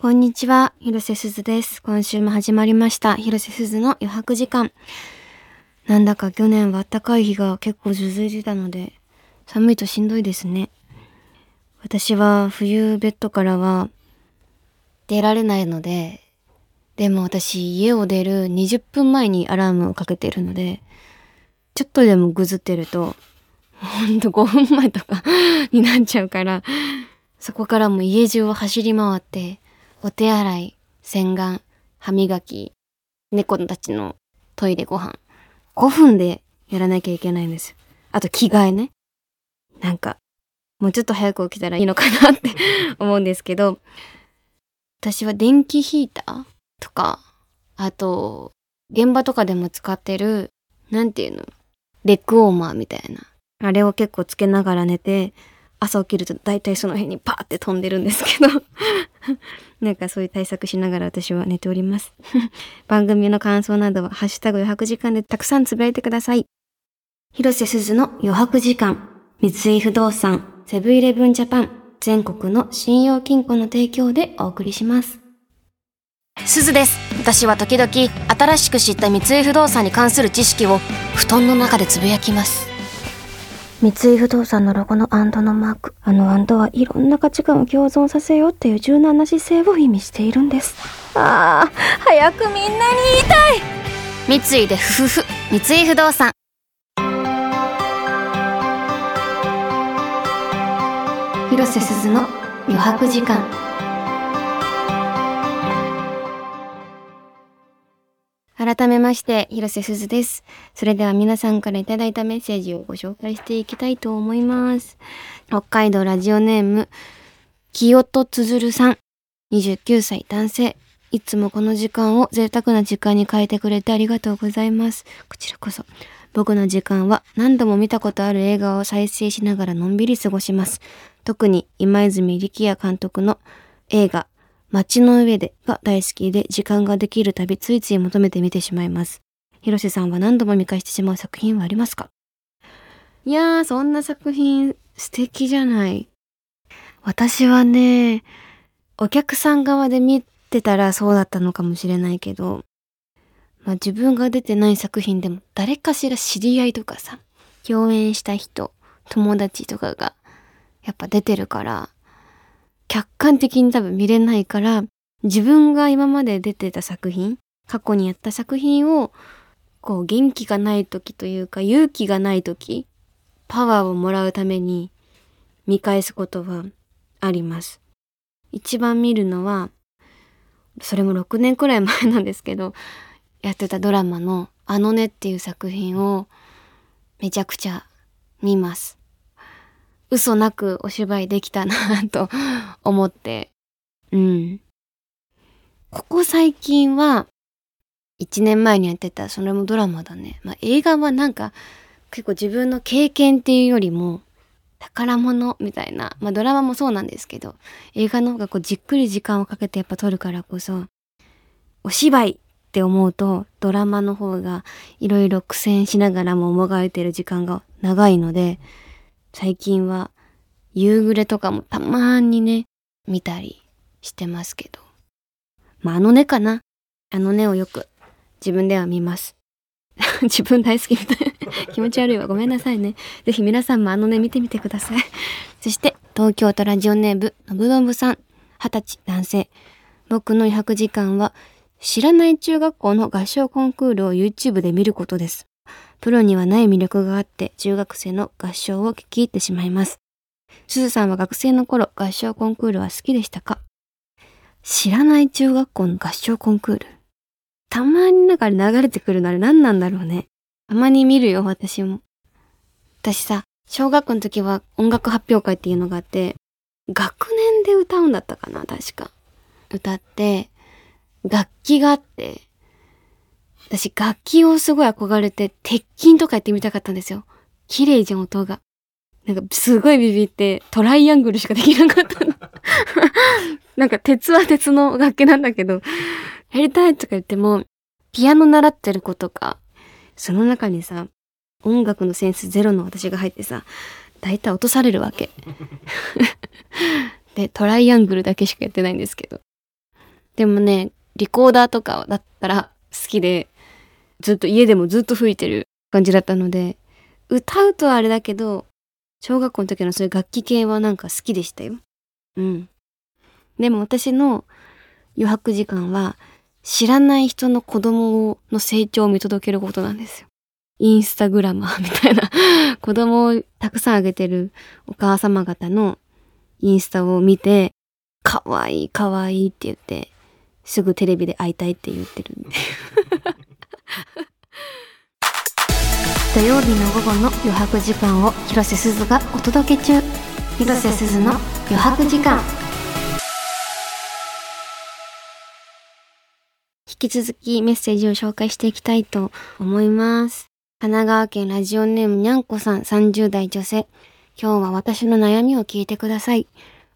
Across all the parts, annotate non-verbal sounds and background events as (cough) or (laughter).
こんにちは、広瀬すずです。今週も始まりました、広瀬すずの余白時間。なんだか去年は暖かい日が結構続いてたので、寒いとしんどいですね。私は冬ベッドからは出られないので、でも私家を出る20分前にアラームをかけてるので、ちょっとでもぐずってると、ほんと5分前とか (laughs) になっちゃうから、そこからも家中を走り回って、お手洗い、洗顔、歯磨き、猫たちのトイレご飯。5分でやらなきゃいけないんですよ。あと着替えね。なんか、もうちょっと早く起きたらいいのかなって (laughs) 思うんですけど、私は電気ヒーターとか、あと、現場とかでも使ってる、なんていうの、レッグウォーマーみたいな。あれを結構つけながら寝て、朝起きると大体その辺にパーって飛んでるんですけど。(laughs) なんかそういう対策しながら私は寝ております。(laughs) 番組の感想などはハッシュタグ余白時間でたくさんつぶやいてください。広瀬すずの余白時間。三井不動産。セブンイレブンジャパン。全国の信用金庫の提供でお送りします。すずです。私は時々新しく知った三井不動産に関する知識を布団の中でつぶやきます。三井不動産のロゴのアンドのマーク。あのアンドはいろんな価値観を共存させようっていう柔軟な姿勢を意味しているんです。ああ、早くみんなに言いたい三井でふふふ三井不動産広瀬すずの余白時間。改めまして、広瀬すずです。それでは皆さんからいただいたメッセージをご紹介していきたいと思います。北海道ラジオネーム、清戸つづるさん。29歳男性。いつもこの時間を贅沢な時間に変えてくれてありがとうございます。こちらこそ。僕の時間は何度も見たことある映画を再生しながらのんびり過ごします。特に今泉力也監督の映画街の上でが大好きで時間ができるたびついつい求めて見てしまいます。広瀬さんは何度も見返してしまう作品はありますか？いやー、そんな作品素敵じゃない。私はね、お客さん側で見てたらそうだったのかもしれないけど、まあ自分が出てない作品でも誰かしら知り合いとかさ、共演した人、友達とかがやっぱ出てるから、客観的に多分見れないから、自分が今まで出てた作品、過去にやった作品を、こう元気がない時というか勇気がない時、パワーをもらうために見返すことはあります。一番見るのは、それも6年くらい前なんですけど、やってたドラマのあのねっていう作品をめちゃくちゃ見ます。嘘なくお芝居できたなと思って、うん。ここ最近は、1年前にやってた、それもドラマだね。まあ映画はなんか、結構自分の経験っていうよりも、宝物みたいな、まあドラマもそうなんですけど、映画の方がこうじっくり時間をかけてやっぱ撮るからこそ、お芝居って思うと、ドラマの方がいろいろ苦戦しながらももがいてる時間が長いので、最近は夕暮れとかもたまにね、見たりしてますけど。まあ、あのねかな。あのねをよく自分では見ます。(laughs) 自分大好きみたい (laughs) 気持ち悪いわ。ごめんなさいね。ぜひ皆さんもあのね見てみてください。そして、東京都ラジオネーム、のぶのぶさん、二十歳男性。僕の余白時間は、知らない中学校の合唱コンクールを YouTube で見ることです。プロにはない魅力があって、中学生の合唱を聞き入ってしまいます。すずさんは学生の頃、合唱コンクールは好きでしたか？知らない中学校の合唱コンクール。たまになんか流れてくるのあれ何なんだろうね。たまに見るよ、私も。私さ、小学校の時は音楽発表会っていうのがあって、学年で歌うんだったかな、確か。歌って、楽器があって、私楽器をすごい憧れて、鉄筋とかやってみたかったんですよ。綺麗じゃん、音が。なんかすごいビビってトライアングルしかできなかったの。(laughs) なんか鉄は鉄の楽器なんだけど、やりたいとか言っても、ピアノ習ってる子とか、その中にさ、音楽のセンスゼロの私が入ってさ、大体落とされるわけ。(laughs) で、トライアングルだけしかやってないんですけど。でもね、リコーダーとかだったら好きで、ずっと家でもずっと吹いてる感じだったので、歌うとはあれだけど、小学校の時のそういう楽器系はなんか好きでしたよ。うん。でも私の余白時間は知らない人の子供の成長を見届けることなんですよ。インスタグラマーみたいな (laughs) 子供をたくさんあげてるお母様方のインスタを見て、かわいいかわいいって言って、すぐテレビで会いたいって言ってるんで (laughs) 土曜日の午後の余白時間を広瀬すずがお届け中。広瀬すずの余白時間。引き続きメッセージを紹介していきたいと思います。神奈川県ラジオネームにゃんこさん30代女性今日は私の悩みを聞いてください。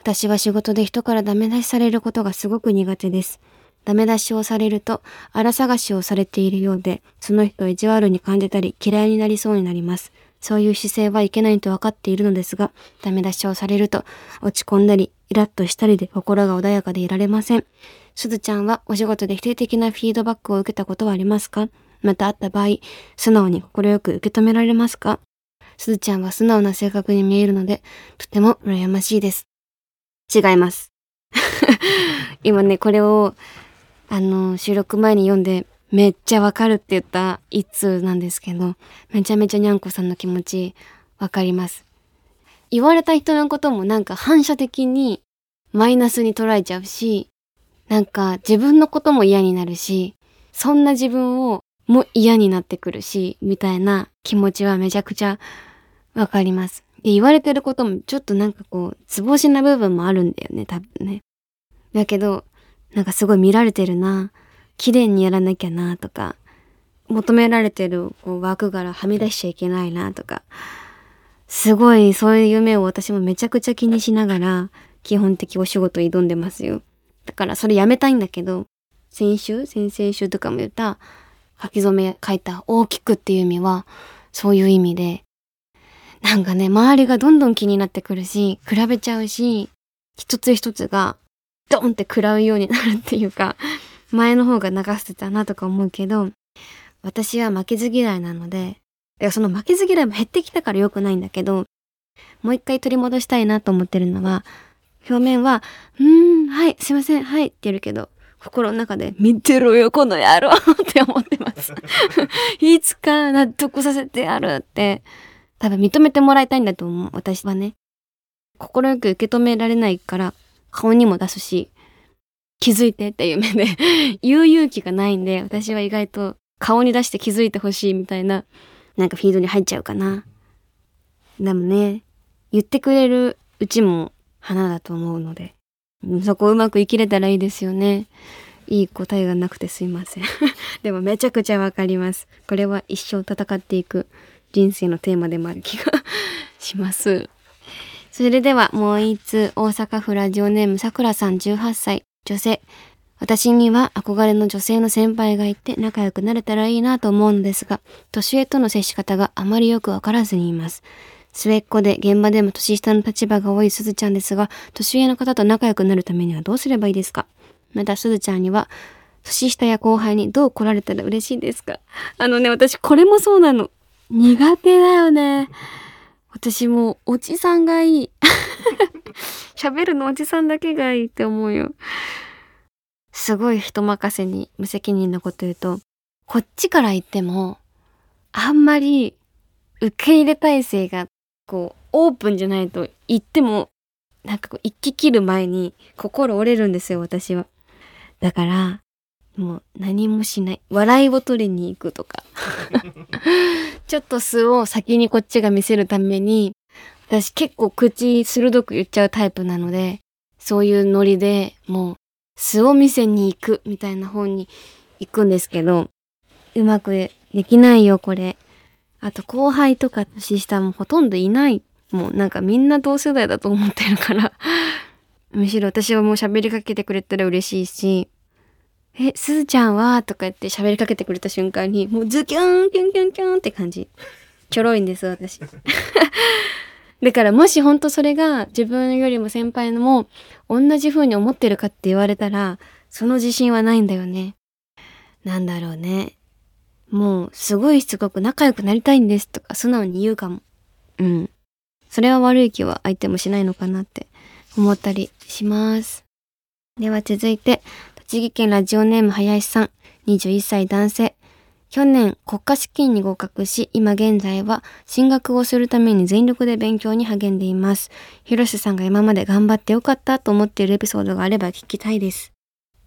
私は仕事で人からダメ出しされることがすごく苦手です。ダメ出しをされると、荒探しをされているようで、その人を意地悪に感じたり嫌いになりそうになります。そういう姿勢はいけないと分かっているのですが、ダメ出しをされると、落ち込んだり、イラッとしたりで心が穏やかでいられません。すずちゃんはお仕事で否定的なフィードバックを受けたことはありますか？また会った場合、素直に快く受け止められますか？すずちゃんは素直な性格に見えるので、とても羨ましいです。違います。(laughs) 今ね、これをあの、収録前に読んで、めっちゃわかるって言った一通なんですけど、めちゃめちゃにゃんこさんの気持ちわかります。言われた人のこともなんか反射的にマイナスに捉えちゃうし、なんか自分のことも嫌になるし、そんな自分をも嫌になってくるし、みたいな気持ちはめちゃくちゃわかります。で、言われてることもちょっとなんかこう、つぼしな部分もあるんだよね、多分ね。だけど、なんかすごい見られてるな、綺麗にやらなきゃなとか、求められてるこう枠からはみ出しちゃいけないなとか、すごいそういう夢を私もめちゃくちゃ気にしながら、基本的お仕事挑んでますよ。だからそれやめたいんだけど、先週先々週とかも言った書き初め書いた大きくっていう意味は、そういう意味で、なんかね、周りがどんどん気になってくるし、比べちゃうし、一つ一つがドンって食らうようになるっていうか、前の方が流してたなとか思うけど、私は負けず嫌いなので、いやその負けず嫌いも減ってきたから良くないんだけど、もう一回取り戻したいなと思ってるのは、表面は、うーん、はい、すいません、はいって言るけど、心の中で、見てろよ、この野郎 (laughs) って思ってます。(laughs) いつか納得させてやるって、多分認めてもらいたいんだと思う、私はね。心よく受け止められないから、顔にも出すし、気づいてっていう目で (laughs) 言う勇気がないんで、私は意外と顔に出して気づいてほしいみたいな、なんかフィードに入っちゃうかな。でもね、言ってくれるうちも花だと思うので、そこをうまく生きれたらいいですよね。いい答えがなくてすいません (laughs) でもめちゃくちゃわかります。これは一生戦っていく人生のテーマでもある気がします。それではもう一通、大阪府ラジオネームさくらさん18歳、女性。私には憧れの女性の先輩がいて仲良くなれたらいいなと思うのですが、年上との接し方があまりよくわからずにいます。末っ子で現場でも年下の立場が多いすずちゃんですが、年上の方と仲良くなるためにはどうすればいいですか？またすずちゃんには、年下や後輩にどう来られたら嬉しいですか？あのね、私これもそうなの。苦手だよね。私もおじさんがいい。(laughs) 喋るのおじさんだけがいいって思うよ。すごい人任せに無責任なこと言うと、こっちから言っても、あんまり受け入れ体制がこうオープンじゃないと言っても、なんかこう一気切る前に心折れるんですよ、私は。だから、もう何もしない。笑いを取りに行くとか。(laughs) ちょっと素を先にこっちが見せるために、私結構口鋭く言っちゃうタイプなので、そういうノリでもう素を見せに行くみたいな方に行くんですけど、うまくできないよ、これ。あと後輩とか年下もほとんどいない。もうなんかみんな同世代だと思ってるからむしろ私はもう喋りかけてくれたら嬉しいし、え、すずちゃんは？とか言って喋りかけてくれた瞬間に、もうズキュン、キュンキュンキュンって感じ。ちょろいんです、私。(laughs) だからもし本当それが自分よりも先輩のも同じ風に思ってるかって言われたら、その自信はないんだよね。なんだろうね。もう、すごいしつこく仲良くなりたいんですとか素直に言うかも。うん。それは悪い気は相手もしないのかなって思ったりします。では続いて、栃木県ラジオネーム林さん、21歳男性。去年国家試験に合格し、今現在は進学をするために全力で勉強に励んでいます。広瀬さんが今まで頑張ってよかったと思っているエピソードがあれば聞きたいです。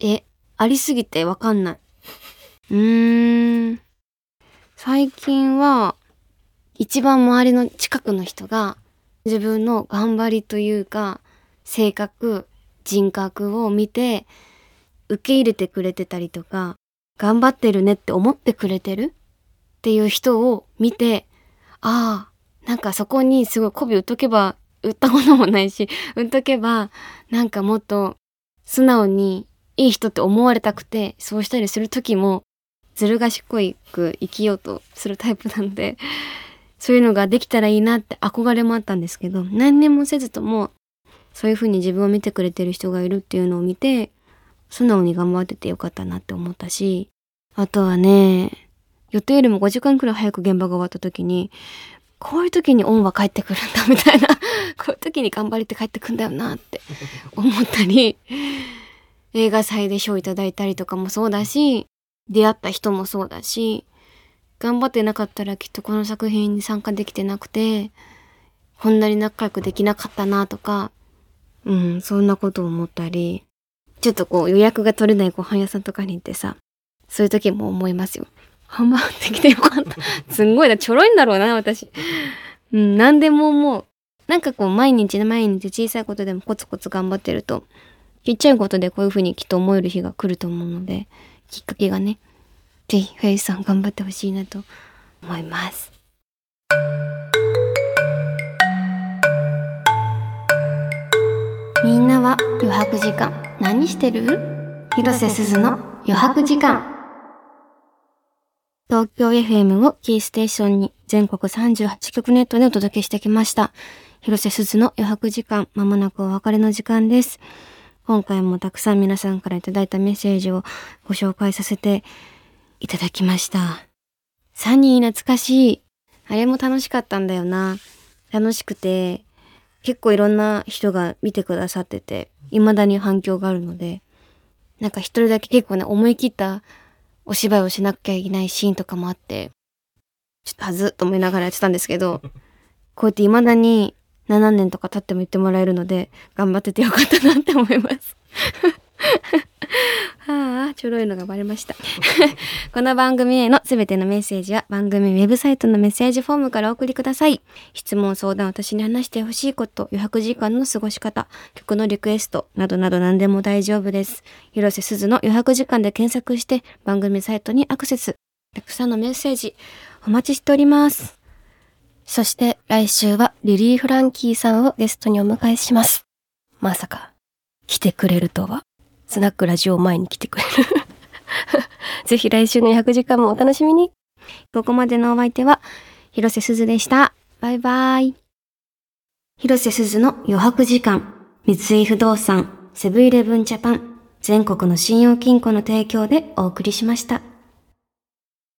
え、ありすぎてわかんない。うーん。最近は、一番周りの近くの人が自分の頑張りというか、性格、人格を見て受け入れてくれてたりとか、頑張ってるねって思ってくれてる？っていう人を見て、ああ、なんかそこにすごい媚び売っとけば、売ったこともないし、売っとけば、なんかもっと素直にいい人って思われたくて、そうしたりする時も、ずる賢く生きようとするタイプなんで、そういうのができたらいいなって憧れもあったんですけど、何年もせずとも、そういう風に自分を見てくれてる人がいるっていうのを見て、素直に頑張っててよかったなって思ったし、あとはね、予定よりも5時間くらい早く現場が終わった時に、こういう時に恩は帰ってくるんだみたいな、(laughs) こういう時に頑張りって帰ってくんだよなって思ったり、映画祭で賞いただいたりとかもそうだし、出会った人もそうだし、頑張ってなかったらきっとこの作品に参加できてなくて、こんなに仲良くできなかったなとか、うん、そんなことを思ったり、ちょっとこう予約が取れないご飯屋さんとかに行ってさ、そういう時も思いますよ。ハンバーグできてよかった。(laughs) すんごいな、ちょろいんだろうな、私。うん、何でももう、なんかこう、毎日毎日小さいことでもコツコツ頑張ってると、ちっちゃいことでこういう風にきっと思える日が来ると思うので、きっかけがね、ぜひ、フェイスさん頑張ってほしいなと思います。みんなは余白時間何してる？広瀬すずの余白時間。東京 FM をキーステーションに全国38局ネットでお届けしてきました。広瀬すずの余白時間、まもなくお別れの時間です。今回もたくさん皆さんからいただいたメッセージをご紹介させていただきました。サニー懐かしい。あれも楽しかったんだよな。楽しくて、結構いろんな人が見てくださってて、未だに反響があるので、なんか一人だけ結構ね、思い切ったお芝居をしなきゃいけないシーンとかもあって、ちょっとはずっと思いながらやってたんですけど、(laughs) こうやって未だに7年とか経っても言ってもらえるので、頑張っててよかったなって思います。はあ、ちょろいのがバレました。(laughs) この番組へのすべてのメッセージは番組ウェブサイトのメッセージフォームからお送りください。質問、相談、私に話してほしいこと、余白時間の過ごし方、曲のリクエスト、などなど何でも大丈夫です。広瀬すずの余白時間で検索して番組サイトにアクセス。たくさんのメッセージお待ちしております。そして来週はリリー・フランキーさんをゲストにお迎えします。まさか来てくれるとは。スナックラジオ前に来てくれる (laughs) ぜひ来週の100時間もお楽しみに。ここまでのお相手は、広瀬すずでした。バイバイ。広瀬すずの余白時間、三井不動産、セブンイレブンジャパン、全国の信用金庫の提供でお送りしました。